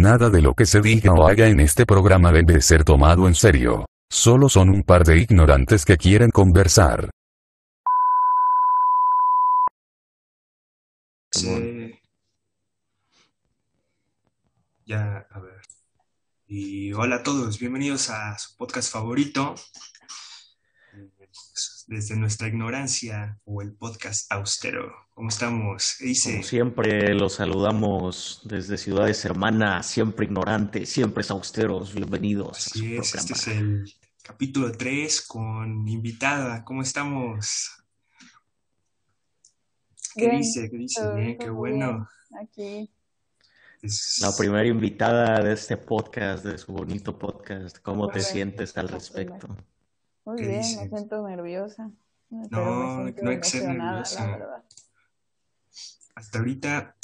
Nada de lo que se diga o haga en este programa debe ser tomado en serio. Solo son un par de ignorantes que quieren conversar. Sí. Ya, a ver. Y hola a todos, bienvenidos a su podcast favorito, desde nuestra ignorancia o el podcast austero. ¿Cómo estamos? ¿Qué dice? Como siempre, los saludamos desde ciudades hermanas, siempre ignorantes, siempre austeros. Bienvenidos Así es, programa. este es el capítulo 3 con invitada. ¿Cómo estamos? ¿Qué Bien, dice? ¿Qué dice? todo- Bien, qué bueno. Aquí. Es- La primera invitada de este podcast, de su bonito podcast. ¿Cómo te sientes al respecto? Muy ¿Qué bien, dice? me siento nerviosa. No, no hay que ser nerviosa. la verdad. Hasta ahorita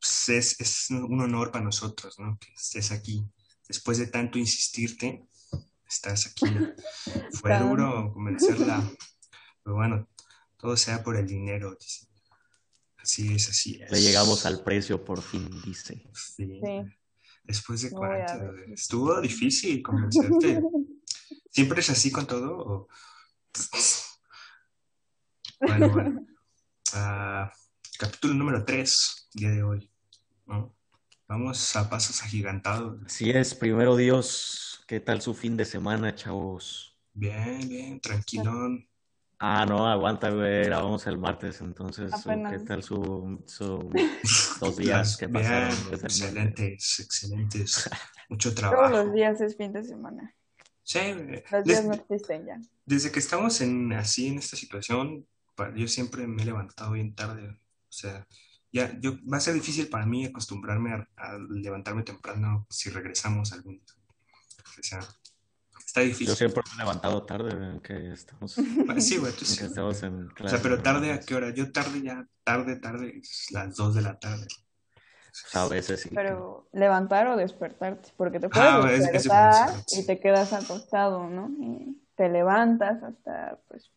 pues, es, es un honor para nosotros, ¿no? Que estés aquí. Después de tanto insistirte, estás aquí. Fue Tan- duro convencerla, pero bueno, todo sea por el dinero, dice. Así es, así es. Le llegamos al precio por fin, dice. Sí. Sí. Después de cuánto, estuvo difícil convencerte. ¿Siempre es así con todo? o- Bueno, bueno. Ah, capítulo número 3, día de hoy. ¿no? Vamos a pasos agigantados. Así es, primero Dios, ¿qué tal su fin de semana, chavos? Bien, bien, tranquilón. Ah, no, aguanta, güey, grabamos el martes, entonces, Apenas. ¿qué tal su, su dos días que pasaron excelentes, excelentes. Mucho Todos trabajo. los días es fin de semana. Sí. Los días no existen ya. Desde que estamos en, así en esta situación, yo siempre me he levantado bien tarde. O sea, ya yo, va a ser difícil para mí acostumbrarme a, a levantarme temprano si regresamos algún día. O sea, está Yo difícil. siempre me he levantado tarde, que estamos, Ah, Sí, güey, tú sí. que estamos en O sea, pero tarde a qué hora? Yo tarde ya, tarde, tarde, es las 2 de la tarde. A veces sí. Pero levantar o despertarte, porque te puedes Ah, es- es despertar diferente, sí. y te quedas acostado, ¿no? Y te levantas hasta, pues,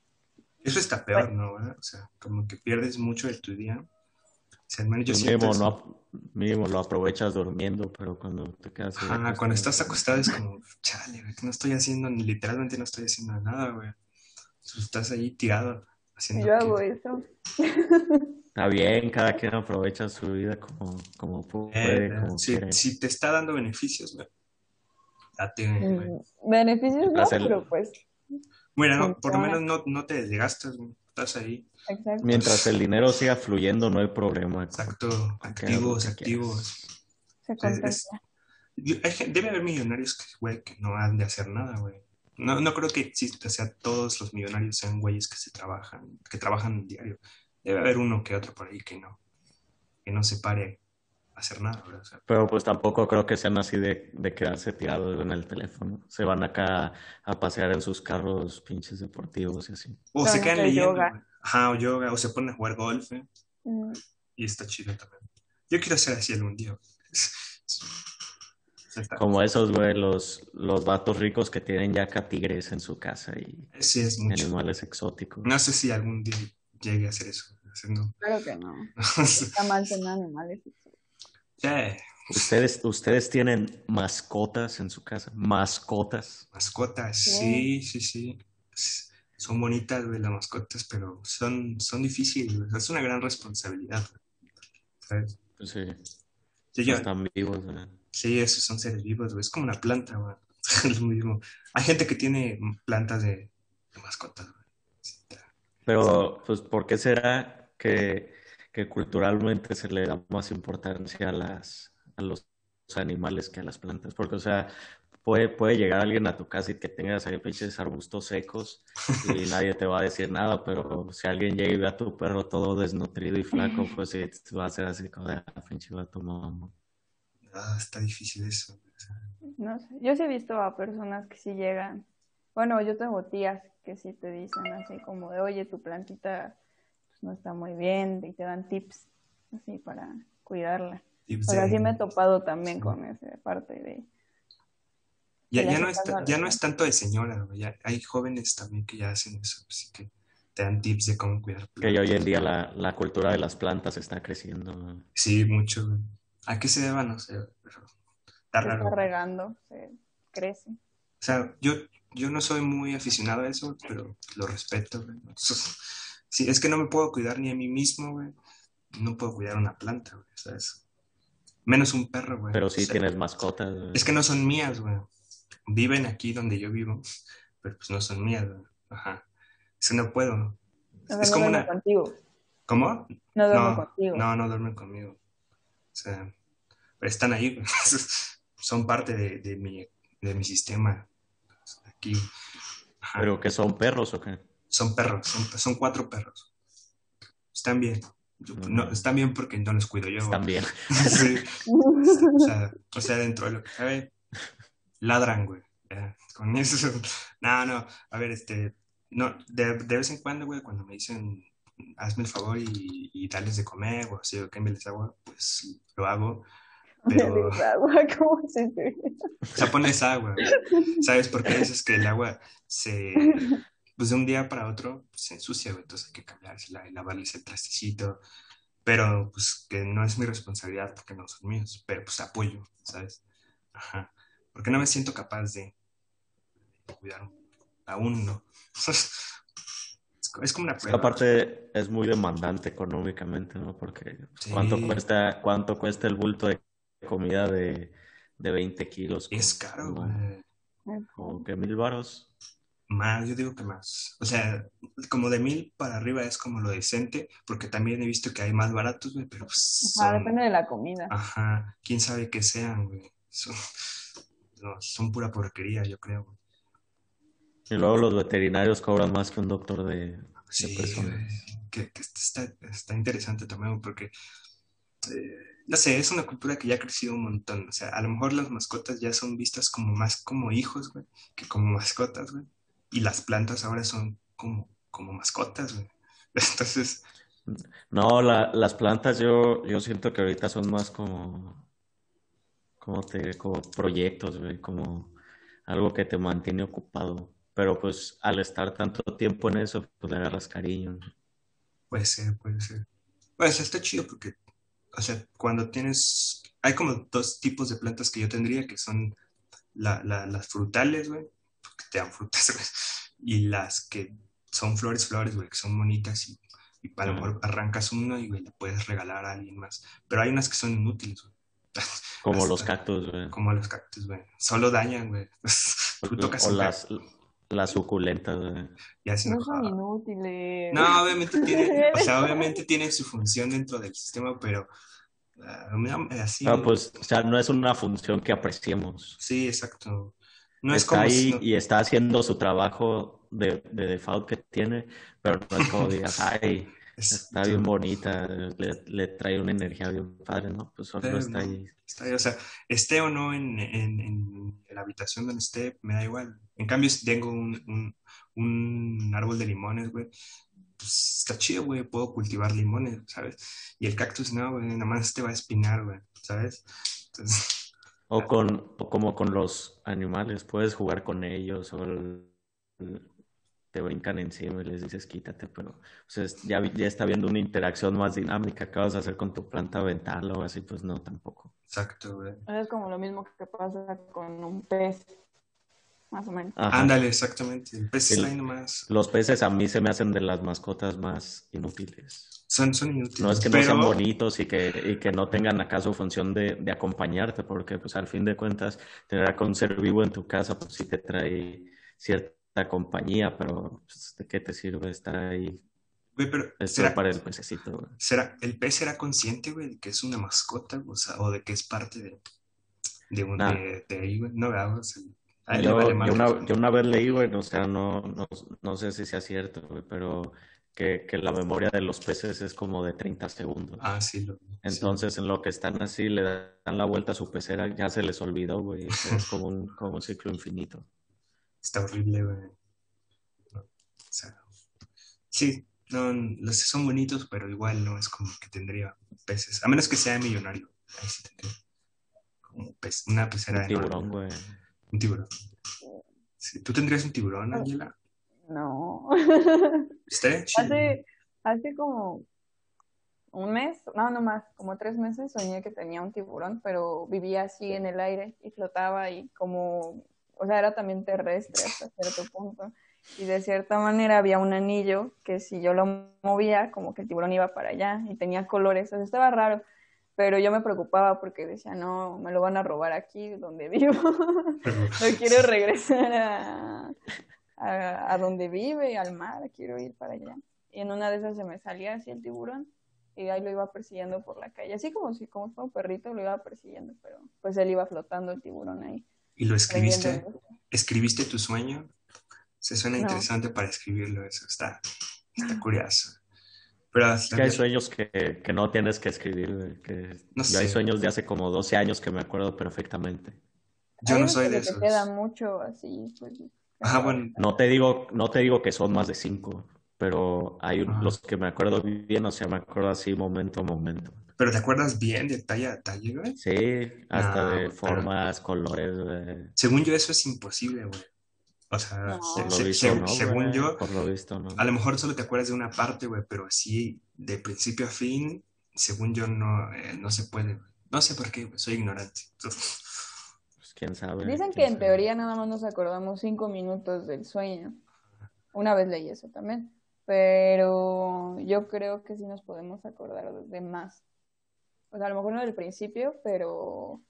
Eso está peor, ¿no? O sea, como que pierdes mucho de tu día. O sea, yo Pues mínimo, no, mínimo lo aprovechas durmiendo, pero cuando te quedas Ajá, acostado, cuando estás acostado es como, chale, güey, que no estoy haciendo, ni literalmente no estoy haciendo nada, güey. Tú Estás ahí tirado, haciendo yo que- hago eso. Está bien, cada quien aprovecha su vida como, como Eh, puede, como si, si te está dando beneficios, güey, date, güey. Mm, Beneficios no, pero pues, Bueno, no, por lo menos no, no te desgastas. Estás ahí. exacto. Mientras el dinero siga fluyendo, no hay problema. Exacto, activos, activos. Se es- hay gen- debe haber millonarios que, güey, que no han de hacer nada, güey. No, no creo que exista, o sea, todos los millonarios sean güeyes que se trabajan, que trabajan diario. Debe haber uno que otro por ahí que no, que no se pare hacer nada, ¿verdad? O sea, Pero pues tampoco creo que sean así de, de quedarse tirados en el teléfono. Se van acá a pasear en sus carros pinches deportivos y así. o Pero se quedan leyendo, yoga. Ajá, o yoga, o se ponen a jugar golf, ¿eh? Mm, y está chido también. Yo quiero ser así algún día. Como esos, güey, los, los vatos ricos que tienen ya acá tigres en su casa y Sí, es mucho. animales exóticos. No sé si algún día llegue a hacer eso. no. Claro que no. Está mal tener animales. ¿Ustedes, ustedes tienen mascotas en su casa? ¿Mascotas? Mascotas, sí, sí, sí. Son bonitas, güey, las mascotas, pero son, son difíciles, güey. Es una gran responsabilidad, güey. ¿Sabes? Pues sí, Sí, yo- están vivos, güey. sí, esos son seres vivos, güey. Es como una planta, güey. Es lo mismo. Hay gente que tiene plantas de, de mascotas, güey. Sí, Pero, pues, ¿por qué será que, que culturalmente se le da más importancia a las, a los animales que a las plantas? Porque, o sea, puede, puede llegar alguien a tu casa y que tengas ahí pinches arbustos secos y nadie te va a decir nada, pero si alguien llega y ve a tu perro todo desnutrido y flaco, pues sí, va a ser así como de, "Ah, pinche vato mamá. Ah, está difícil eso. No sé. Yo sí he visto a personas que sí llegan. Bueno, yo tengo tías que sí te dicen así como de, oye, tu plantita pues, no está muy bien y te dan tips así para cuidarla. tips O sea, de- sí me he topado también Sí. con esa parte de... Ya, Ya no es, ya no es tanto de señora. Ya hay jóvenes también que ya hacen eso, así que te dan tips de cómo cuidar Que ya hoy en plantas. día la, la cultura de las plantas está creciendo. Sí, mucho. ¿A qué se deba? No sé, pero Está se raro. está regando, se crece. O sea, yo, yo no soy muy aficionado a eso, pero lo respeto, güey. Sí, es que no me puedo cuidar ni a mí mismo, güey. No puedo cuidar una planta, güey, ¿sabes? Menos un perro, güey. Pero sí O sea, tienes mascotas. güey. Es que no son mías, güey. Viven aquí donde yo vivo, pero pues no son mías, güey. Ajá. Es que no puedo. O sea, Es no como una... contigo. ¿Cómo? No duerme No, contigo. no, no duermen conmigo. O sea, pero están ahí, güey. Son parte de, de mi, de mi sistema. Aquí. Ajá. ¿Pero que son perros o qué? Son perros, son, son cuatro perros. Están bien. Yo- no, están bien porque no los cuido yo. Están bien. Sí. O sea, o sea, dentro de lo que cabe, ladran, güey. Ya, Con eso. No, no. A ver, este. No, de, de vez en cuando, güey, cuando me dicen, hazme el favor y, y dales de comer, o así, o cámbiales agua, pues lo hago. Pero, agua, si estuviera- o sea, pones agua. ¿Sabes por qué dices que el agua se, pues de un día para otro se ensucia, güey? Entonces hay que cambiársela y lavarles el trastecito. Pero, pues, que no es mi responsabilidad porque no son míos. Pero, pues, apoyo, ¿sabes? Ajá. Porque no me siento capaz de cuidar aún, ¿no? Es co- es como una prueba. aparte es muy demandante económicamente, ¿no? Porque Sí. ¿cuánto cuesta, cuánto cuesta el bulto de comida de, de 20 kilos? Es caro, güey. como que mil varos. Más, yo digo que más. O sea, como de mil para arriba es como lo decente, porque también he visto que hay más baratos, güey, pero pues Ajá, son- depende de la comida. Ajá, quién sabe qué sean, güey. Son, no, son pura porquería, yo creo. güey. Y luego los veterinarios cobran más que un doctor de, de Sí, personas. güey, que, que está, está interesante también porque, eh, no sé, es una cultura que ya ha crecido un montón. O sea, a lo mejor las mascotas ya son vistas como más como hijos, güey, que como mascotas, güey. Y las plantas ahora son como, como mascotas, güey. Entonces, No, la- las plantas yo, yo siento que ahorita son más como, como te como proyectos, güey, como algo que te mantiene ocupado. Pero pues al estar tanto tiempo en eso, pues le agarras cariño. Puede ser, puede ser. Pues está chido porque, o sea, cuando tienes, hay como dos tipos de plantas que yo tendría, que son la- la- las frutales, güey, porque te dan frutas, güey, y las que son flores, flores, güey, que son bonitas y, y a lo mejor arrancas uno y, güey, le puedes regalar a alguien más. Pero hay unas que son inútiles, güey, Como Hasta- los cactus, güey. como los cactus, güey. Solo dañan, güey. Tú tocas O las, las suculentas, güey. No son inútiles. No, obviamente tiene, o sea, obviamente tiene su función dentro del sistema, pero así. Ah, pues, o sea, no es una función que apreciemos. Sí, exacto. No es Está como ahí y está haciendo su trabajo de, de default que tiene, pero no es como digas, ay, es- está bien bonita, le, le trae una energía bien padre, ¿no? Pues solo Pero está ahí. está ahí, o sea, esté o no en, en- en la habitación donde esté, me da igual. En cambio, si tengo un, un, un árbol de limones, güey, pues está chido, güey, puedo cultivar limones, ¿sabes? Y el cactus no, güey, nada más te va a espinar, güey, ¿sabes? Entonces, O con, o como con los animales, puedes jugar con ellos o el- te brincan encima y les dices quítate, pero o sea, ya, ya está viendo una interacción más dinámica. ¿Qué vas a hacer con tu planta? ¿Aventarla o así? Pues no, tampoco. exacto, güey. Es como lo mismo que pasa con un pez, más o menos. Ajá. Ándale, exactamente. El pez El- está ahí nomás. Los peces a mí se me hacen de las mascotas más inútiles. Son, son inútiles. No es que no pero, sean bonitos y que, y que no tengan acaso función de, de acompañarte, porque pues al fin de cuentas tener a un ser vivo en tu casa pues sí te trae cierta compañía, pero pues, ¿de qué te sirve estar ahí? güey, pero ¿será, para el pececito. güey. será- ¿el pez será consciente, güey, de que es una mascota? O sea, o de que es parte de, de, un, Nah. de, de ahí, güey. No, ¿verdad? O sea, Yo, vale yo madre. una, yo una vez leí, güey, o sea, no, no, no sé si sea cierto, güey, pero que, que la memoria de los peces es como de 30 segundos. Ah, sí, lo, sí. Entonces, en lo que están así, le dan la vuelta a su pecera, ya se les olvidó, güey. Es como un, como un ciclo infinito. Está horrible, güey. No, o sea, sí, no, los son bonitos, pero igual no es como que tendría peces. A menos que sea millonario. Ahí sí tendría. Como pez, una pecera Un enorme. tiburón, güey. Un tiburón. Sí, ¿Tú tendrías un tiburón, Ángela? No. Hace, hace como un mes, no, no más, como tres meses soñé que tenía un tiburón, pero vivía así en el aire y flotaba y como, o sea, era también terrestre hasta cierto punto. Y de cierta manera había un anillo que si yo lo movía, como que el tiburón iba para allá y tenía colores, o sea, estaba raro. Pero yo me preocupaba porque decía, no, me lo van a robar aquí donde vivo. no quiero regresar a, a, a donde vive, al mar, quiero ir para allá. Y en una de esas se me salía así el tiburón y ahí lo iba persiguiendo por la calle, así como si como fue un perrito lo iba persiguiendo, pero pues él iba flotando el tiburón ahí. ¿Y lo escribiste? ¿Escribiste tu sueño? Se suena No. interesante para escribirlo, eso está, está curioso. Pero Es que hay sueños que, que no tienes que escribir, que No yo hay sé. sueños de hace como 12 años que me acuerdo perfectamente. yo no soy que de se esos. te queda mucho así, pues. Ajá, bueno, No te digo, no te digo que son más de cinco, pero hay los que me acuerdo bien, o sea, me acuerdo así momento a momento. pero ¿te acuerdas bien de talla a talla, güey? Sí, hasta No, de pero- formas, colores, güey. Según yo eso es imposible, güey. O sea, No. se- Por se- lo visto, se- ¿no? según güey? yo, Por lo visto, ¿no? a lo mejor solo te acuerdas de una parte, güey, pero así de principio a fin, según yo no, eh, no se puede. No sé por qué, güey, soy ignorante. quién sabe. Dicen que en sabe. teoría nada más nos acordamos cinco minutos del sueño. Una vez leí eso también, pero yo creo que sí nos podemos acordar de- más. O sea, a lo mejor no del principio, pero,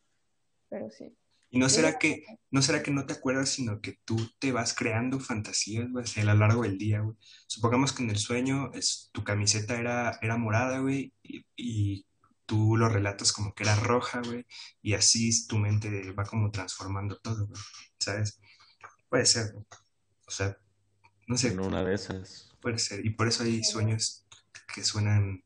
pero sí. ¿Y no será que, no será que no te acuerdas, sino que tú te vas creando fantasías, güey, a lo largo del día, güey? Supongamos que en el sueño es, tu camiseta era, era morada, güey, y, y tú lo relatas como que era roja, güey, y así tu mente va como transformando todo, güey, ¿sabes? Puede ser, güey. O sea, no sé, En una de esas. puede ser. Y por eso hay sueños que suenan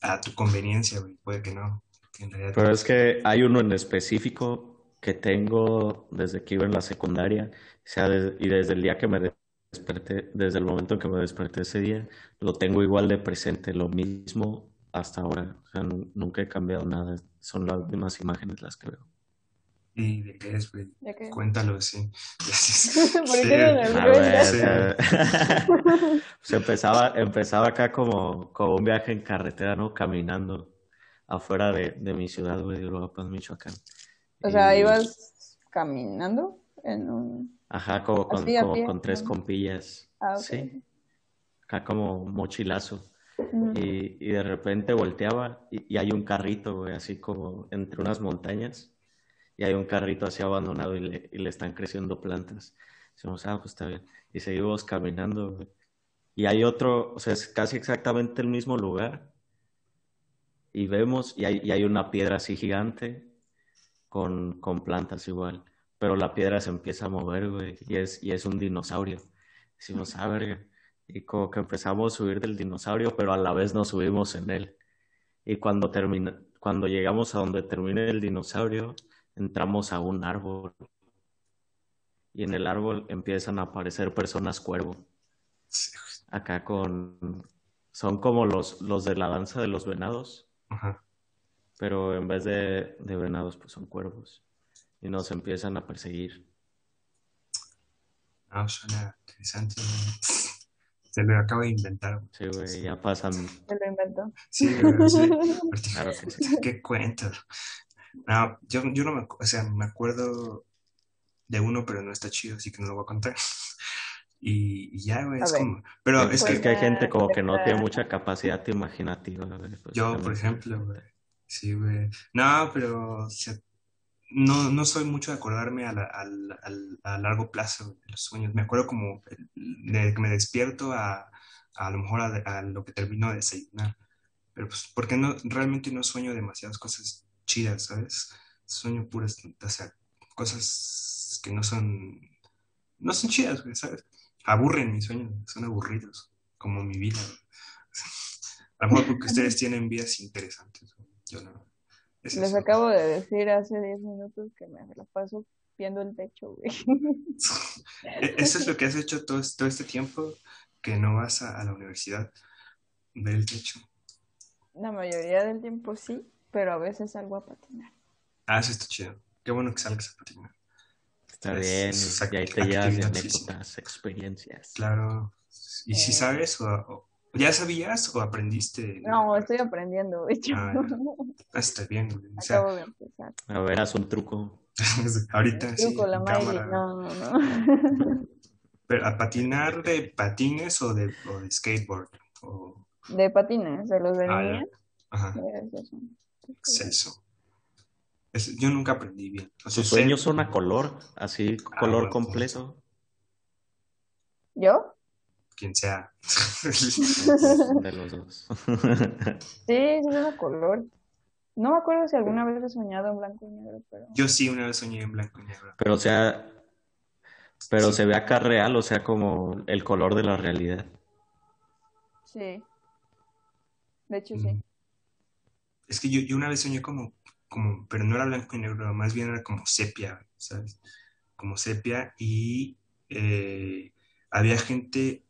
a tu conveniencia, güey, puede que no, que en realidad... Pero es que hay uno en específico que tengo desde que iba en la secundaria, o sea, y desde el día que me desperté, desde el momento en que me desperté ese día, lo tengo igual de presente, lo mismo hasta ahora. O sea, nu- nunca he cambiado nada, son las mismas imágenes las que veo. ¿Y de qué es, güey? Cuéntalo, sí. ¿Por Sí. qué no ver, sí. sea, pues empezaba, empezaba acá como, como un viaje en carretera, ¿no? Caminando afuera de, de mi ciudad, güey, de Uruapan, Michoacán. O sea, Y- ibas caminando en un... Ajá, como con, Así, como pie, con tres ¿no? compillas. Ah, ok. Sí, acá como mochilazo. Y, y de repente volteaba y, hay un carrito, así como entre unas montañas. Y hay un carrito así abandonado y le, y le están creciendo plantas. Decimos, ah, pues está bien. Y seguimos caminando. Y hay otro, o sea, es casi exactamente el mismo lugar. Y vemos, y hay, y hay una piedra así gigante con, con plantas igual. Pero la piedra se empieza a mover, güey, y es, y es un dinosaurio. Decimos, ah, verga. Y como que empezamos a subir del dinosaurio, pero a la vez nos subimos en él. Y cuando termina, cuando llegamos a donde termina el dinosaurio, entramos a un árbol. Y en el árbol empiezan a aparecer personas cuervo. Acá con... Son como los, los de la danza de los venados, Ajá. pero en vez de, de venados, pues son cuervos. Y nos empiezan a perseguir. Ah, suena interesante. Se lo acabo de inventar. güey. Sí, güey, ya pasan. Se lo inventó. Sí, güey, sí. Claro que sí. ¿Qué cuento? No, yo, yo no me, o sea, me acuerdo de uno, pero no está chido, así que no lo voy a contar. Y, y ya, güey, A es ver. como, pero es Es que que hay gente como que no tiene mucha capacidad imaginativa, güey, pues, yo, por ejemplo, güey, sí, güey, no, pero, o sea, no, no soy mucho de acordarme a, la- largo plazo de los sueños. Me acuerdo como de que me despierto a, a lo mejor a, lo que termino de desayunar. Pero pues, porque no, realmente no sueño demasiadas cosas chidas, ¿sabes? Sueño puras, o sea, cosas que no son, no son chidas, ¿sabes? Aburren mis sueños, son aburridos, como mi vida. A lo mejor porque ustedes tienen vidas interesantes, yo no. Es Les eso. acabo de decir hace 10 minutos que me la paso viendo el techo, güey. E- Eso es lo que has hecho todo, todo este tiempo que no vas a, a la universidad, ver el techo. La mayoría del tiempo sí, pero a veces salgo a patinar. Ah, eso está chido. Qué bueno que salgas a patinar. Está Es- bien, es y ahí te llevas anécdotas, experiencias. Claro. ¿Y si Eh. sabes o, o- ¿Ya sabías o aprendiste? No, estoy aprendiendo, de hecho. Ah, está bien, güey. O sea, Acabo de empezar. A ver, haz un truco. ahorita sí, Truco, la en Miley. cámara. No, no, no. Pero a patinar de patines o de, o de skateboard. O, De patines, de los de Ah, niña. ajá, es eso. Es- yo nunca aprendí bien. O sea, Sus sé- sueños son a color, así, Ah, color bueno, completo. ¿Yo? Quien sea. De los dos. Sí, es de color. No me acuerdo si alguna vez he soñado en blanco y negro, pero... yo sí una vez soñé en blanco y negro. Pero, o sea, pero Sí. se ve acá real, o sea, como el color de la realidad. Sí. De hecho, Mm. sí. Es que yo, yo una vez soñé como, como, pero no era blanco y negro, más bien era como sepia, ¿sabes? Como sepia y eh, había gente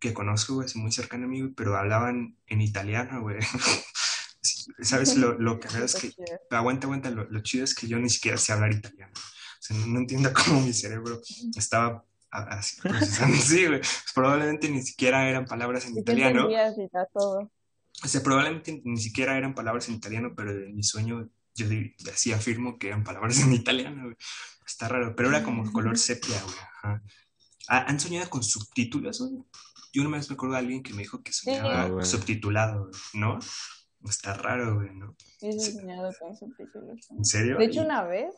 que conozco, güey, así muy cercana a mí, güey, pero hablaban en italiano, güey. ¿Sabes? Lo, lo que es que, aguanta, aguanta, lo, lo chido es que yo ni siquiera sé hablar italiano. O sea, no, no entiendo cómo mi cerebro estaba así procesando. Sí, güey. Probablemente ni siquiera eran palabras en ¿Y qué italiano. todo? O sea, probablemente ni siquiera eran palabras en italiano, pero en mi sueño yo así afirmo que eran palabras en italiano, güey. Está raro, pero era como color sepia, güey. Ajá. ¿Ha- ¿Han soñado con subtítulos, güey? Yo una vez me acuerdo de alguien que me dijo que soñaba Ah, güey. subtitulado, ¿no? Está raro, güey, ¿no? Sí, he Sí. soñado con subtítulos. ¿En serio? De hecho, una vez,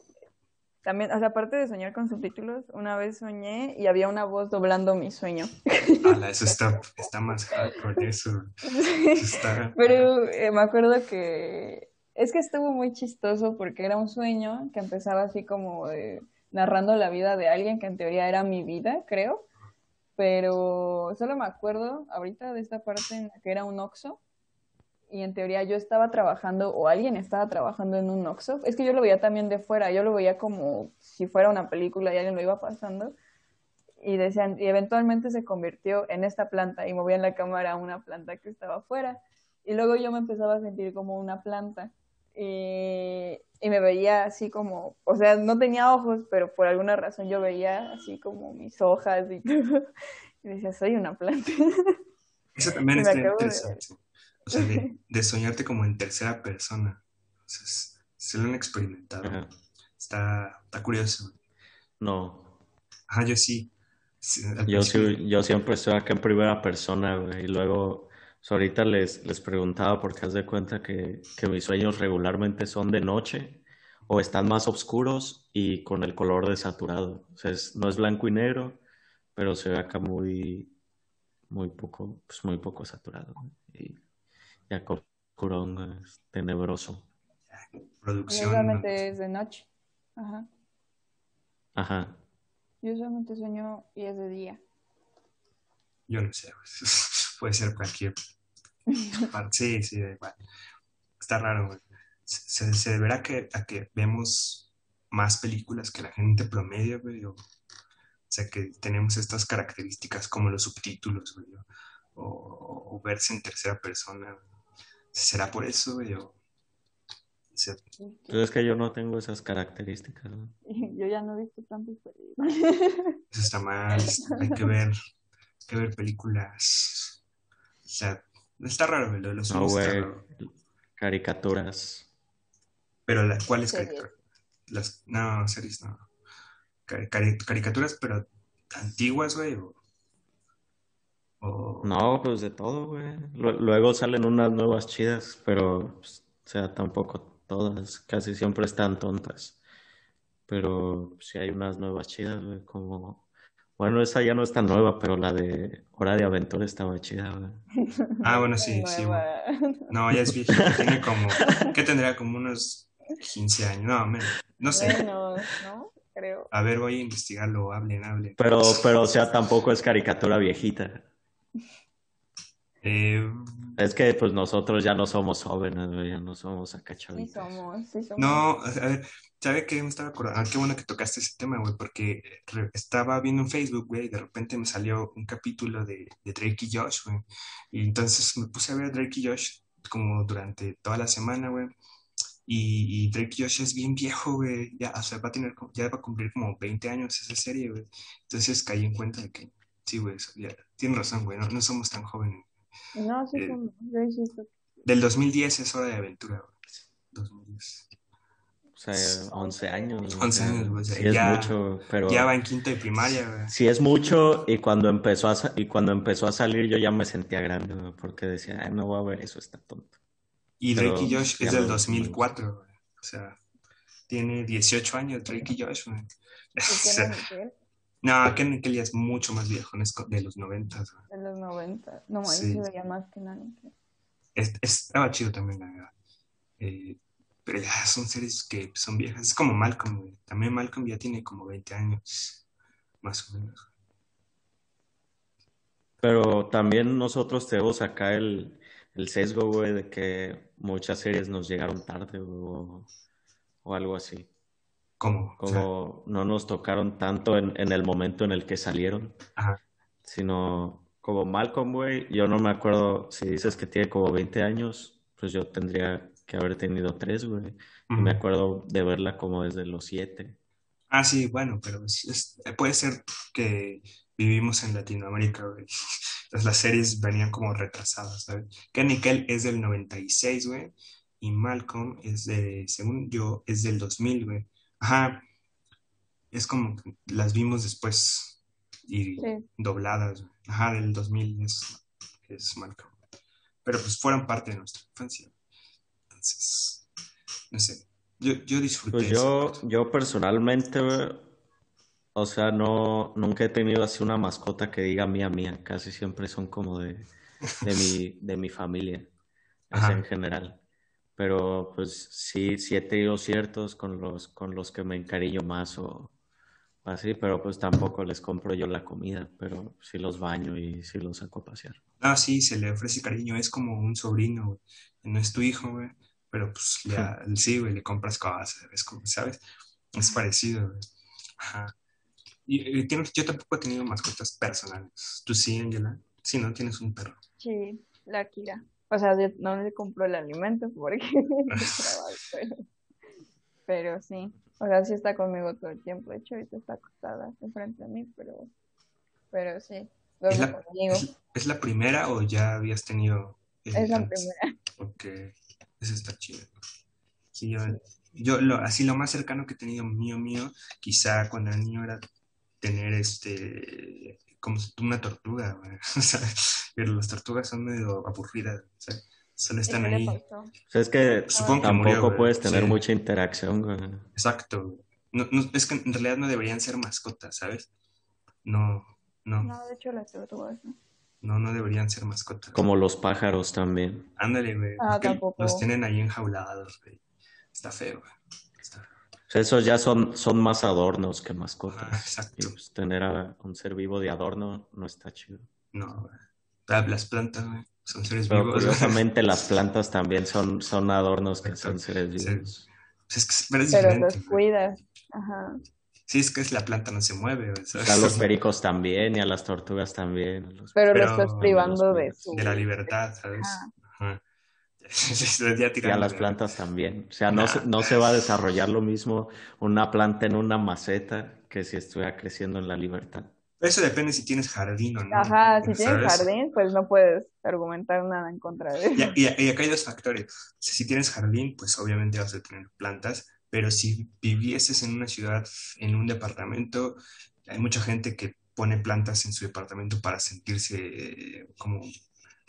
también, o sea, aparte de soñar con subtítulos, una vez soñé y había una voz doblando mi sueño. Ala, eso está, está más hardcore, eso. eso está... Pero eh, me acuerdo que es que estuvo muy chistoso porque era un sueño que empezaba así como de- narrando la vida de alguien que en teoría era mi vida, creo. Pero solo me acuerdo ahorita de esta parte en la que era un Oxxo y en teoría yo estaba trabajando o alguien estaba trabajando en un Oxxo. Es que yo lo veía también de fuera, yo lo veía como si fuera una película y alguien lo iba pasando. Y decían, y eventualmente se convirtió en esta planta y movían la cámara a una planta que estaba afuera. Y luego yo me empezaba a sentir como una planta. Y, y me veía así como, o sea, no tenía ojos, pero por alguna razón yo veía así como mis hojas y todo. Y decía, soy una planta. Eso también está acabo de- interesante. O sea, de, de soñarte como en tercera persona. O sea, es- se lo han experimentado. Ajá. Está, está curioso. No, Ajá, yo sí. Yo sí, yo siempre estoy acá en primera persona, güey, y luego, pues, ahorita les, les preguntaba porque haz de cuenta que, que mis sueños regularmente son de noche o están más oscuros y con el color desaturado. O sea, es- no es blanco y negro, pero se ve acá muy, muy poco, pues muy poco saturado. Y ya con oscurón, es tenebroso. producción. Usualmente es de noche. Ajá. Ajá. Yo usualmente sueño y es de día. Yo no sé. Puede ser cualquier parte. Sí, sí, da igual. Está raro, güey. Se, se deberá que, a que vemos más películas que la gente promedio, güey. O, o sea, que tenemos estas características como los subtítulos, güey. O, o- o verse en tercera persona. güey. ¿Será por eso, güey? O, sea, Entonces es que yo no tengo esas características. ¿no? Yo ya no he visto tantas películas. Eso está mal, hay que ver, hay que ver películas. O sea, está raro, güey, lo de los No, está raro. Caricaturas. Pero la, ¿cuáles caricaturas? Las, no, series no. Cari- cari- caricaturas, pero antiguas, güey, o, o- No, pues de todo, güey. Lu- Luego salen unas nuevas chidas, pero, pues, o sea, tampoco todas. Casi siempre están tontas. Pero sí hay unas nuevas chidas, güey, como... Bueno, esa ya no es tan nueva, pero la de Hora de Aventura estaba chida, güey. Ah, bueno, sí, sí. No, ya es viejita, tiene como, ¿qué tendría? Como unos 15 años, no, menos, no sé. Menos, ¿no? Creo. A ver, voy a investigarlo, hablen, hablen. Pero, pero, o sea, tampoco es caricatura viejita. Eh, Es que, pues, nosotros ya no somos jóvenes, ya no somos acá Sí somos, sí somos. No, a ver, ¿sabe qué me estaba acordando? Ah, qué bueno que tocaste ese tema, güey, porque estaba viendo en Facebook, güey, y de repente me salió un capítulo de, de Drake y Josh, güey. Y entonces me puse a ver Drake y Josh como durante toda la semana, güey. Y, y Drake y Josh es bien viejo, güey. Ya, o sea, va a tener, como- ya va a cumplir como 20 años esa serie, güey. Entonces caí en cuenta de que, sí, güey, tienes razón, güey, no, no somos tan jóvenes. No, sí, Eh, yo insisto. Del 2010 es Hora de Aventura, güey. 2010. O sea, 11 años. o 11 sea, años, o sea, sí es ya- mucho, pero Ya va en quinto de primaria, güey. sí es mucho y cuando empezó a y cuando empezó a salir yo ya me sentía grande, güey, porque decía, Ay, no voy a ver eso, está tonto. Y Pero Drake y Josh es del gusta, me 2004, güey. O sea, tiene 18 años Drake y Josh. no, Ken Nickel ya es mucho más viejo, es de los 90, güey. De los 90. No, ahí Sí. se veía más que nada. Es- estaba chido también, la verdad. Eh, pero ya son series que son viejas. Es como Malcolm, güey. También Malcolm ya tiene como 20 años, más o menos. Pero también nosotros tenemos acá el, el sesgo, güey, de que muchas series nos llegaron tarde o, o algo así. ¿Cómo? O sea, Como no nos tocaron tanto en, en el momento en el que salieron, ajá. sino como Malcolm, güey, yo no me acuerdo si dices que tiene como 20 años, pues yo tendría que haber tenido 3, güey. Y me acuerdo de verla como desde los 7. Ah, sí, bueno, pero es- es- puede ser que vivimos en Latinoamérica, güey. Entonces las series venían como retrasadas, ¿sabes? Ken Nickel es del 96, güey. Y Malcolm es de, según yo, es del 2000, güey. Ajá. Es como que las vimos después y Sí. dobladas. Ajá, del 2000 es, es Malcolm. Pero pues fueron parte de nuestra infancia. Entonces, no sé. Yo, yo disfruté Pues eso. yo, yo personalmente, o sea, no, nunca he tenido así una mascota que diga mía, mía. Casi siempre son como de, de mi, de mi familia, o sea, Ajá. en general. Pero pues sí, sí he tenido ciertos con los, con los que me encariño más o así, pero pues tampoco les compro yo la comida, pero sí los baño y sí los saco a pasear. Ah, sí, se le ofrece cariño, es como un sobrino, güey. No es tu hijo, güey, pero pues le, sí, güey, le compras cosas, es como, ¿sabes? Es parecido, güey. Ajá. Y, y tienes- yo tampoco he tenido mascotas personales. ¿Tú sí, Angela? Sí, ¿no? Tienes un perro. Sí, la Kira. O sea, yo no le compro el alimento porque pero, pero sí. O sea, sí está conmigo todo el tiempo. De hecho, ahorita está acostada enfrente de mí, pero, pero sí. ¿Es la, conmigo. es, es la primera o ya habías tenido Es la antes? primera. Porque eso está chido. Sí, yo, yo lo, así lo más cercano que he tenido mío mío, quizá cuando era niño era tener este como una tortuga, güey. O sea, pero las tortugas son medio aburridas, o sea, solo ¿Y están ahí. O sea, es que Supongo que tampoco murió, güey. puedes tener Sí. mucha interacción, güey. Exacto. güey. No, no, es que en realidad no deberían ser mascotas, ¿sabes? No, no, No, de hecho, las tortugas, ¿no? no, no deberían ser mascotas. Como los pájaros también. Ándale, güey. Ah, que los tienen ahí enjaulados, güey. Está feo, güey. Sea, esos ya son, son más adornos que mascotas. Ah, exacto. Y pues tener a un ser vivo de adorno no está chido. No, Las plantas, güey, son seres Pero vivos. curiosamente las plantas también son, son adornos que son seres vivos. Pues es que pero es Pero los cuidas. Ajá. Sí, es que es la planta no se mueve, a los pericos también y a las tortugas también. los- Pero, Pero lo estás privando de su... de la libertad, ¿sabes? Ajá. Ajá. Ya Y a las plantas también. O sea, no, Nah. se, no se va a desarrollar lo mismo una planta en una maceta que si estuviera creciendo en la libertad. Eso depende si tienes jardín o no. Ajá, si tienes ¿sabes? jardín, pues no puedes argumentar nada en contra de eso. Y, y- y acá hay dos factores. Si, si tienes jardín, pues obviamente vas a tener plantas, pero si vivieses en una ciudad, en un departamento, hay mucha gente que pone plantas en su departamento para sentirse eh, como,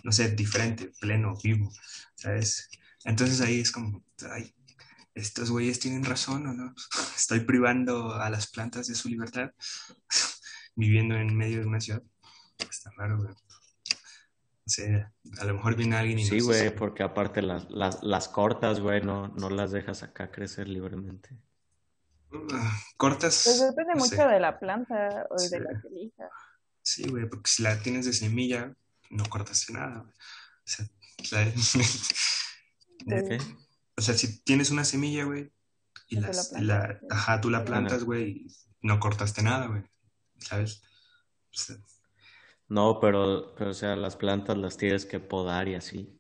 no sé, diferente, pleno, vivo, ¿sabes? Entonces ahí es como, ay, estos güeyes tienen razón o no. Estoy privando a las plantas de su libertad viviendo en medio de una ciudad. Está raro, güey. O sea, a lo mejor viene alguien y Sí, güey, porque aparte las, las, las cortas, güey, no, no las dejas acá crecer libremente. "Ah, cortas. Pues depende no mucho sé". de la planta o Sí. de la que elijas. Sí, güey, porque si la tienes de semilla, no cortaste nada. güey. O sea, la- o sea, si tienes una semilla, güey, y las- la la, ajá, tú la plantas, güey, y no cortaste nada, güey. ¿Sabes? O sea, No, pero, pero, o sea, las plantas las tienes que podar y así.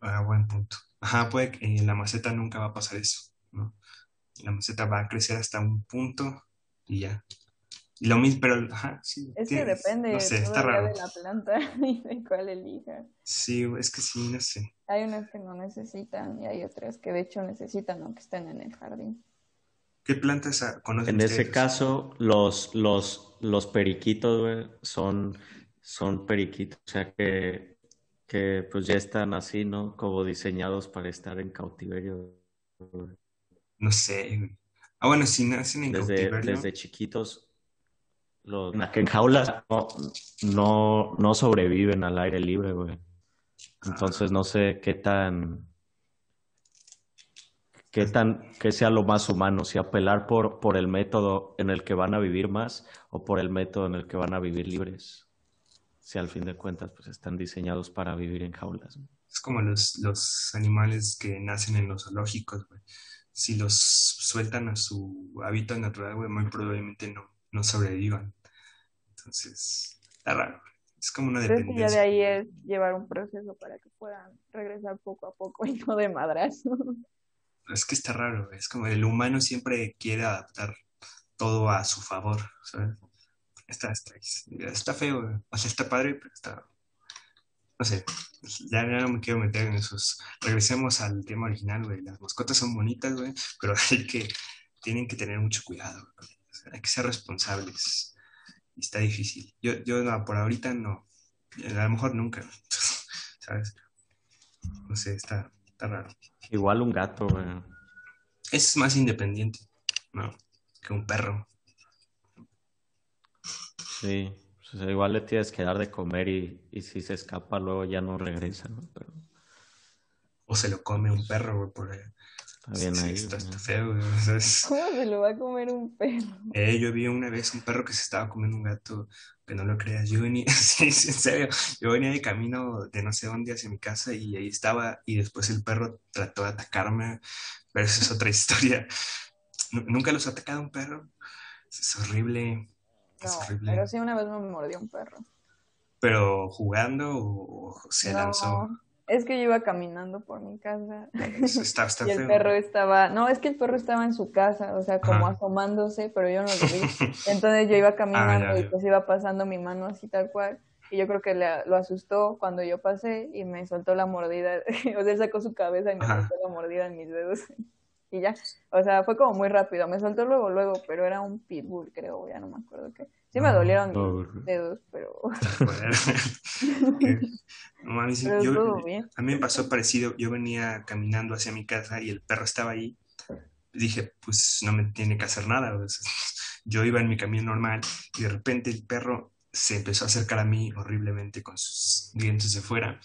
ah, buen punto. Ajá, puede que en la maceta nunca va a pasar eso, ¿no? La maceta va a crecer hasta un punto y ya. Y lo mismo, pero, ajá, sí. Es que depende No sé, está raro. de la planta y de cuál elijas. Sí, es que sí, no sé. Hay unas que no necesitan y hay otras que de hecho necesitan aunque estén en el jardín. ¿Qué plantas conocen En ese caso, los, los, los periquitos, güey, son, son periquitos, o sea que, que pues ya están así, ¿no? Como diseñados para estar en cautiverio. güey. No sé. Ah, bueno, si nacen en Desde, cautiverio. desde chiquitos, los que en jaulas no, no, no sobreviven al aire libre, güey. Entonces no sé qué tan, qué tan, que sea lo más humano, si apelar por, por el método en el que van a vivir más o por el método en el que van a vivir libres. Si al fin de cuentas pues están diseñados para vivir en jaulas. ¿no? Es como los, los animales que nacen en los zoológicos, güey. Si los sueltan a su hábitat natural, güey, muy probablemente no, no sobrevivan. Entonces, está raro. Es como una Creo que ya de dependencia. ahí es llevar un proceso para que puedan regresar poco a poco y no de madrazo. Es que está raro. Es como el humano siempre quiere adaptar todo a su favor, ¿sabes? Está, está, está feo. O sea, está padre, pero está... No sé, ya, ya no me quiero meter en esos. Regresemos al tema original, güey. Las mascotas son bonitas, güey, pero hay que, tienen que tener mucho cuidado, güey. Hay que ser responsables. Y está difícil. Yo, yo no, por ahorita no. A lo mejor nunca, ¿sabes? No sé, está, está raro. Igual un gato, güey. Es más independiente, ¿no? Que un perro. Sí, o sea, igual le tienes que dar de comer y, y si se escapa luego ya no regresa, ¿no? Pero O se lo come un perro, güey, por ahí. Está bien Sí, ahí. está, está feo, güey. O sea, es- ¿Cómo se lo va a comer un perro? Eh, yo vi una vez un perro que se estaba comiendo un gato, que no lo creas. Yo venía, sí, sí, en serio, yo venía de camino de no sé dónde hacia mi casa y ahí estaba, y después el perro trató de atacarme, pero esa es otra historia. Nu- ¿Nunca los ha atacado un perro? Es horrible, es No, horrible. pero sí una vez me mordió un perro. Pero jugando o, o se No, lanzó. Es que yo iba caminando por mi casa Está, está y el feo. perro estaba, no, es que el perro estaba en su casa, o sea, como Ajá. asomándose, pero yo no lo vi. Entonces yo iba caminando Ah, ya, y pues iba pasando mi mano así tal cual. Y yo creo que le- lo asustó cuando yo pasé y me soltó la mordida. O sea, él sacó su cabeza y me Ajá. soltó la mordida en mis dedos. Y ya, o sea, fue como muy rápido. Me soltó luego, luego, pero era un pitbull, creo, ya no me acuerdo qué. Sí me No, dolieron mis dedos, pero. Que- No mames, pero yo- a mí me pasó parecido. Yo venía caminando hacia mi casa y el perro estaba ahí. Dije, pues no me tiene que hacer nada. Yo iba en mi camino normal y de repente el perro se empezó a acercar a mí horriblemente con sus dientes de fuera.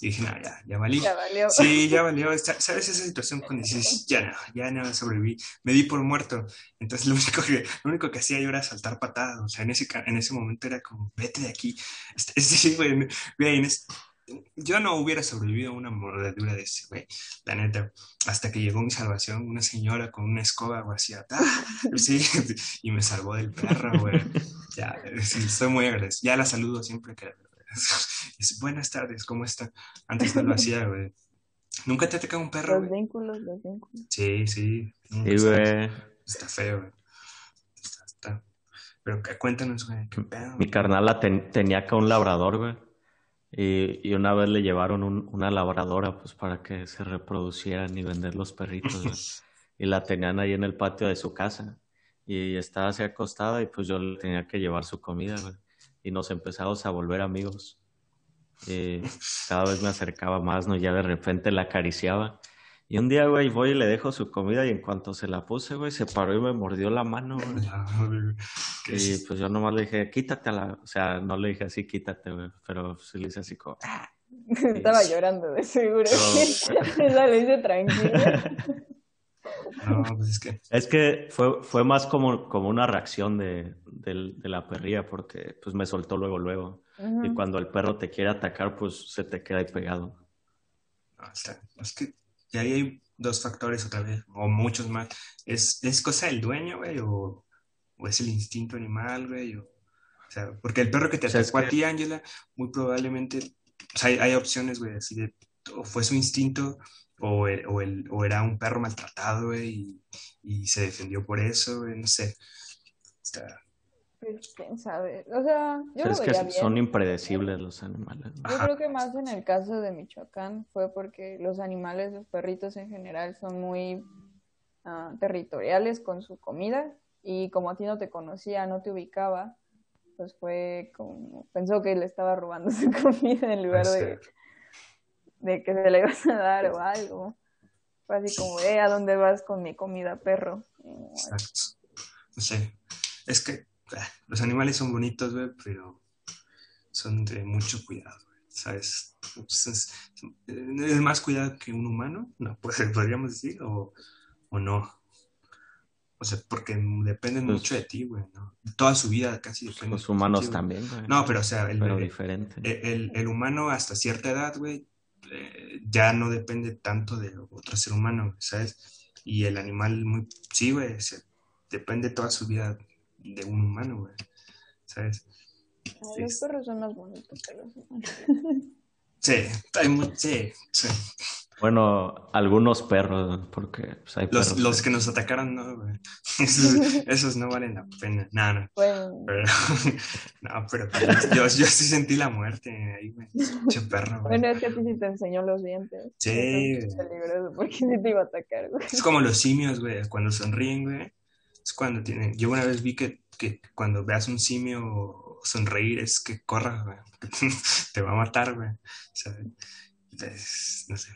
Y dije, no, ya, ya valí. Ya valió. Sí, ya valió. ¿Sabes esa situación cuando dices, ya no, ya no sobreviví? Me di por muerto. Entonces lo único que, lo único que hacía yo era saltar patadas. O sea, en ese, en ese momento era como, vete de aquí. Sí, güey, güey, en es- yo no hubiera sobrevivido a una mordedura de ese, güey, la neta. Hasta que llegó mi salvación, una señora con una escoba o así, ¡ah! sí, y me salvó del perro, güey. Ya, sí, estoy muy agradecido. Ya la saludo siempre que... Es, buenas tardes, ¿cómo está? Antes no lo hacía, güey. ¿Nunca te ha atacado un perro, Los güey? vínculos, los vínculos. Sí, sí. Sí, está- güey. Está feo, güey. Está, está. Pero cuéntanos, güey, qué pedo. Mi carnala ten- tenía acá un labrador, güey. Y, y una vez le llevaron un- una labradora, pues, para que se reproducieran y vender los perritos, güey. Y la tenían ahí en el patio de su casa. Y estaba así acostada y pues yo le tenía que llevar su comida, güey. Y nos empezamos a volver amigos. Y cada vez me acercaba más, ¿no? Ya de repente la acariciaba. Y un día, güey, voy y le dejo su comida y en cuanto se la puse, güey, se paró y me mordió la mano, güey. Ya, güey, ¿qué Y es? pues yo nomás le dije, quítatela. O sea, no le dije así, quítate, güey. Pero sí le hice así como, "Ah". Estaba llorando de seguro. No. Esa lo hice tranquila. No, pues es que. Es que fue, fue más como, como una reacción de, del- de la perría, porque pues me soltó luego, luego. Y Ujú. cuando el perro te quiere atacar, pues se te queda ahí pegado. no, está- es que. Y ahí hay dos factores otra vez, o muchos más. ¿Es, es cosa del dueño, güey? O, o es el instinto animal, güey? O, o sea, porque el perro que te O sea, es atacó a que- ti, Ángela, muy probablemente. O sea, hay, hay opciones, güey, así de. O fue su instinto, o, el- o, el, o era un perro maltratado, güey, y, y se defendió por eso, güey, no sé. Está, Pues quién sabe. O sea, yo Pero lo es que veía bien. son impredecibles los animales. ¿no? Yo Ajá. creo que más en el caso de Michoacán fue porque los animales, los perritos en general, son muy ah, territoriales con su comida y como a ti no te conocía, no te ubicaba, pues fue como, pensó que le estaba robando su comida en lugar de. De que se la ibas a dar o algo. Fue así como, eh, ¿a dónde vas con mi comida, perro? Exacto. No sé. Es que ah, los animales son bonitos, güey, pero son de mucho cuidado, güey, ¿sabes? Entonces, ¿es más cuidado que un humano? No, pues podríamos decir, o, o no. O sea, porque dependen Pues- mucho de ti, güey, ¿no? Toda su vida casi depende Los de humanos ti, también, güey. No, pero o sea, el, pero el- diferente. el- el humano hasta cierta edad, güey, eh, ya no depende tanto de otro ser humano, ¿sabes? Y el animal, muy, sí, güey, se- depende toda su vida de un humano, güey, ¿sabes? Los perros son más bonitos que los humanos. Sí, hay mu- sí, sí. Bueno, algunos perros, porque pues, hay Los, perros los que nos atacaron, no, güey. Esos, esos no valen la pena. No, no. Bueno, Pero, no, pero yo, yo sí sentí la muerte ahí, güey. Che perro, güey. bueno, es que a ti sí te enseñó los dientes. Sí. Es peligroso porque sí te iba a atacar, güey. Es como los simios, güey, cuando sonríen, güey. Es cuando tienen. Yo una vez vi que, que cuando veas un simio sonreír es que corra, güey. Te va a matar, güey. O sea, es- no sé.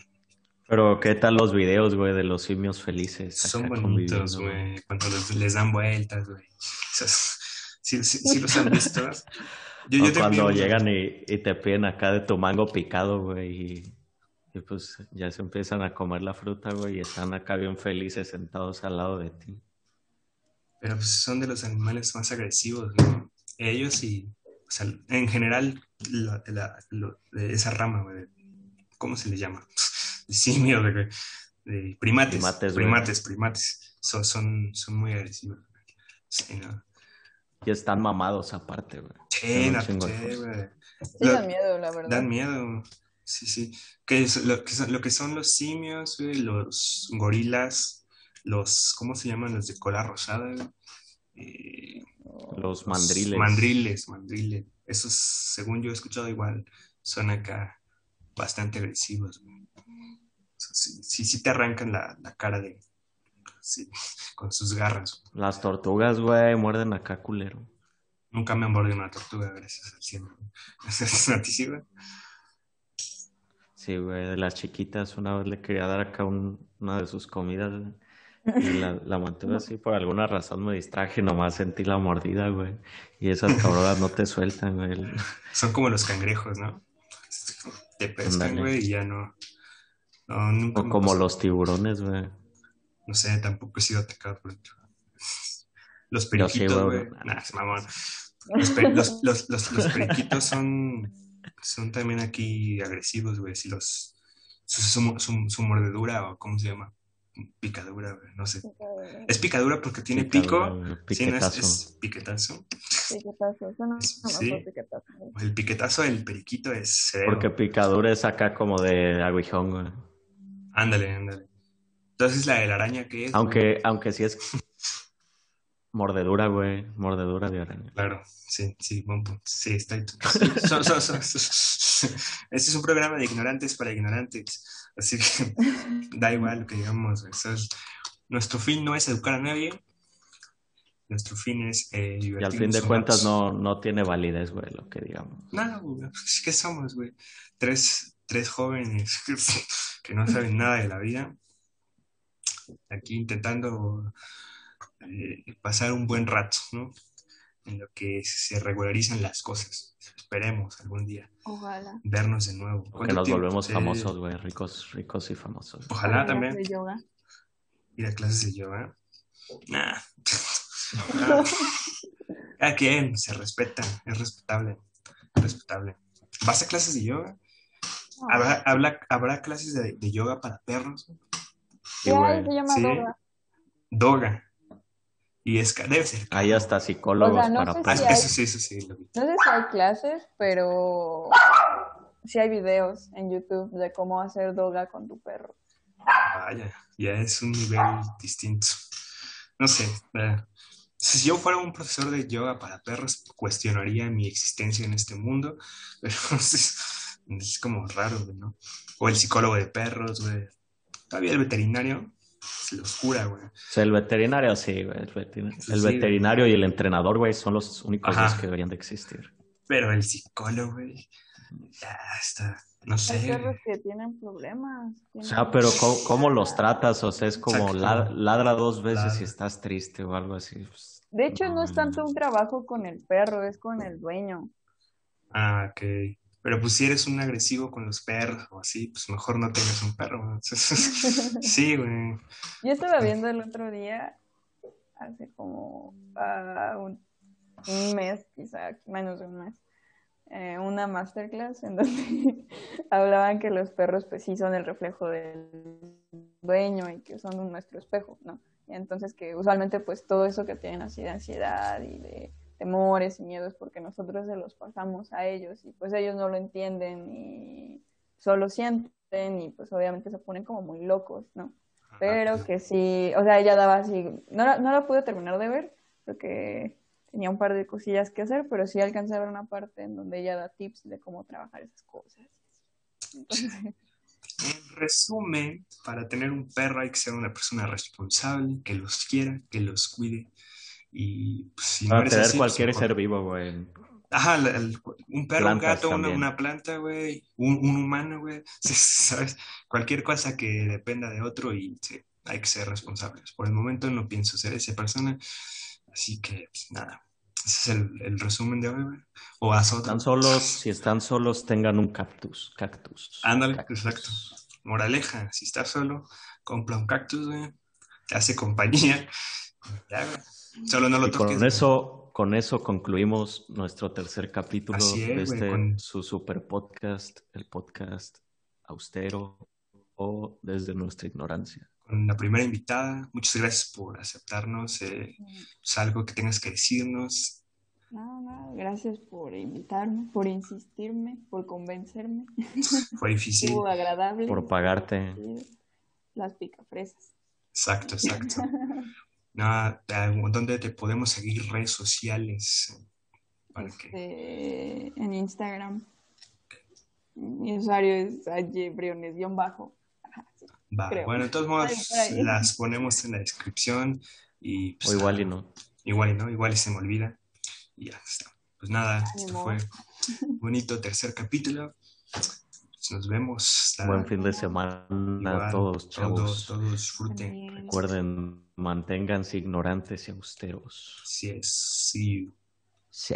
Pero qué tal los videos, güey, de los simios felices. Son bonitos, güey. Cuando los- les dan vueltas, güey. Sí, sí, sí los han visto. Yo, O yo te cuando llegan y, y te piden acá de tu mango picado, güey, y, y pues ya se empiezan a comer la fruta, güey, y están acá bien felices sentados al lado de ti. Pero pues son de los animales más agresivos, ¿no? Ellos y, o sea, en general, la- esa rama, güey, ¿cómo se le llama? De simio, de, de primates, Primates, güey. primates, primates, son, son, son muy agresivos. Sí, no. Y están mamados aparte, güey. Sí, no, sí, dan miedo, la verdad. Dan miedo. Sí, sí. Que es lo, que son, lo que son los simios, güey, los gorilas, los, ¿cómo se llaman? Los de cola rosada, güey. Eh, Los mandriles. Mandriles, mandriles. Esos, según yo he escuchado igual, son acá bastante agresivos. güey. Sí, sí, sí te arrancan la, la cara de... sí, con sus garras. Las tortugas, güey, muerden acá culero. Nunca me han mordido una tortuga, gracias al cielo. ¿Es a ti sí, güey? Sí, güey, de las chiquitas una vez le quería dar acá un- una de sus comidas, güey, y la, la mantuve así, por alguna razón me distraje, nomás sentí la mordida, güey. Y esas cabronas no te sueltan, güey. Son como los cangrejos, ¿no? Te pescan, güey, y ya no. No, nunca O como pasó. los tiburones, güey. No sé, tampoco he sido atacado por Los Yo sí, periquitos, güey. güey. Nah, es mamón. Los, pe- los, los, los, los periquitos son, son también aquí agresivos, güey. Si los. Su, su, su- su mordedura, o ¿cómo se llama? Picadura, güey. No sé. Es picadura porque tiene Picadura, pico. Sí, no, es, piquetazo. es piquetazo. Piquetazo, eso no, no Sí. fue piquetazo. El piquetazo del periquito es severo. Porque picadura es acá como de aguijón, güey. Ándale, ándale. Entonces la de la araña que es. güey? Aunque, aunque sí es mordedura, güey. Mordedura de araña. Claro, sí, sí, buen punto. Sí, está ahí. Son- son- son- Este es un programa de ignorantes para ignorantes. Así que da igual lo que digamos. güey. Es- nuestro fin no es educar a nadie. Nuestro fin es eh, Y al fin de cuentas no, no tiene validez, güey, lo que digamos. No, güey, pues, ¿qué somos, güey? Tres, tres jóvenes que, no saben nada de la vida. Aquí intentando eh, pasar un buen rato, ¿no? En lo que se regularizan las cosas. Esperemos algún día Ojalá. vernos de nuevo. Que ¿Cuánto nos tiempo? volvemos famosos, güey. Ricos, ricos y famosos. Ojalá también de yoga. ir a clases de yoga. Nah. Cada quien se respeta, es respetable. Respetable. ¿Vas a clases de yoga? ¿Habrá, habla- ¿habrá clases de, de yoga para perros? Sí, ¿Qué. Se llama Sí. yoga. Doga. Y es debe ser. Hay hasta psicólogos O sea, no para perros. si hay- eso sí, eso sí, lo vi. No sé si hay clases, pero sí hay videos en YouTube de cómo hacer yoga con tu perro. Vaya, ya es un nivel distinto. No sé, eh, Si yo fuera un profesor de yoga para perros, cuestionaría mi existencia en este mundo, pero es, es como raro, güey, ¿no? O el psicólogo de perros, güey. Todavía el veterinario se los cura, güey. O sea, el veterinario, sí, güey. El, veterinario, el Sí, veterinario y el entrenador, güey, son los únicos dos que deberían de existir. Pero el psicólogo, güey, ya está, no Hay sé. perros que tienen problemas. O sea, pero ¿cómo, cómo los tratas? O sea, es como Exacto. la- ladra dos veces Ladra. si estás triste o algo así. pues, De hecho, no es no, tanto un trabajo con el perro, es con el dueño. Ah, ok. Pero pues si eres un agresivo con los perros o así, pues mejor no tengas un perro. Sí, güey. Yo estaba viendo el otro día, hace como ah, un, un mes, quizá menos de un mes, eh, una masterclass en donde hablaban que los perros pues sí son el reflejo del dueño y que son un- nuestro espejo, ¿no? Y entonces que usualmente pues todo eso que tienen así de ansiedad y de temores y miedos porque nosotros se los pasamos a ellos y pues ellos no lo entienden y solo sienten y pues obviamente se ponen como muy locos, ¿no? Pero que sí, o sea, ella daba así, no la, no la pude terminar de ver, porque tenía un par de cosillas que hacer, pero sí alcancé a ver una parte en donde ella da tips de cómo trabajar esas cosas. Entonces, En resumen, para tener un perro hay que ser una persona responsable, que los quiera, que los cuide. Y pues, si no Para tener así, pues, cualquier mejor- ser vivo, güey. Ajá, el- un perro, un gato, una, planta, güey, un, un humano, güey, ¿sabes? Cualquier cosa que dependa de otro y sí, hay que ser responsables. Por el momento no pienso ser esa persona, así que pues, nada, ese es el, el resumen de hoy, güey. O haz otro. Están solos, si están solos, tengan un cactus. Cactus. Ándale, Cactus. exacto. Moraleja, si estás solo, compra un cactus, güey, te hace compañía, ya, güey. Solo no lo Y toques. con eso, con eso concluimos nuestro tercer capítulo es, de güey, este con- su super podcast, el podcast austero o desde nuestra ignorancia. con la primera invitada. Muchas gracias por aceptarnos. eh, es algo que tengas que decirnos. no, no, gracias por invitarme, por insistirme, por convencerme. Fue difícil. Estuvo agradable. Por pagarte. Las picafresas. Exacto, exacto. Nada, ¿dónde te podemos seguir redes sociales? Para que... Este, en Instagram. Mi usuario es sí. Creo. Bueno, de todos modos, las ponemos en la descripción y pues, O igual y no. Igual y no, igual y se me olvida. Y ya está. Pues nada, Ni esto modo. fue un bonito tercer capítulo. Pues nos vemos. Buen fin de semana igual, a todos, chavos. Todos, todos disfruten. Recuerden, manténganse ignorantes y austeros. Así es. See you. Sí.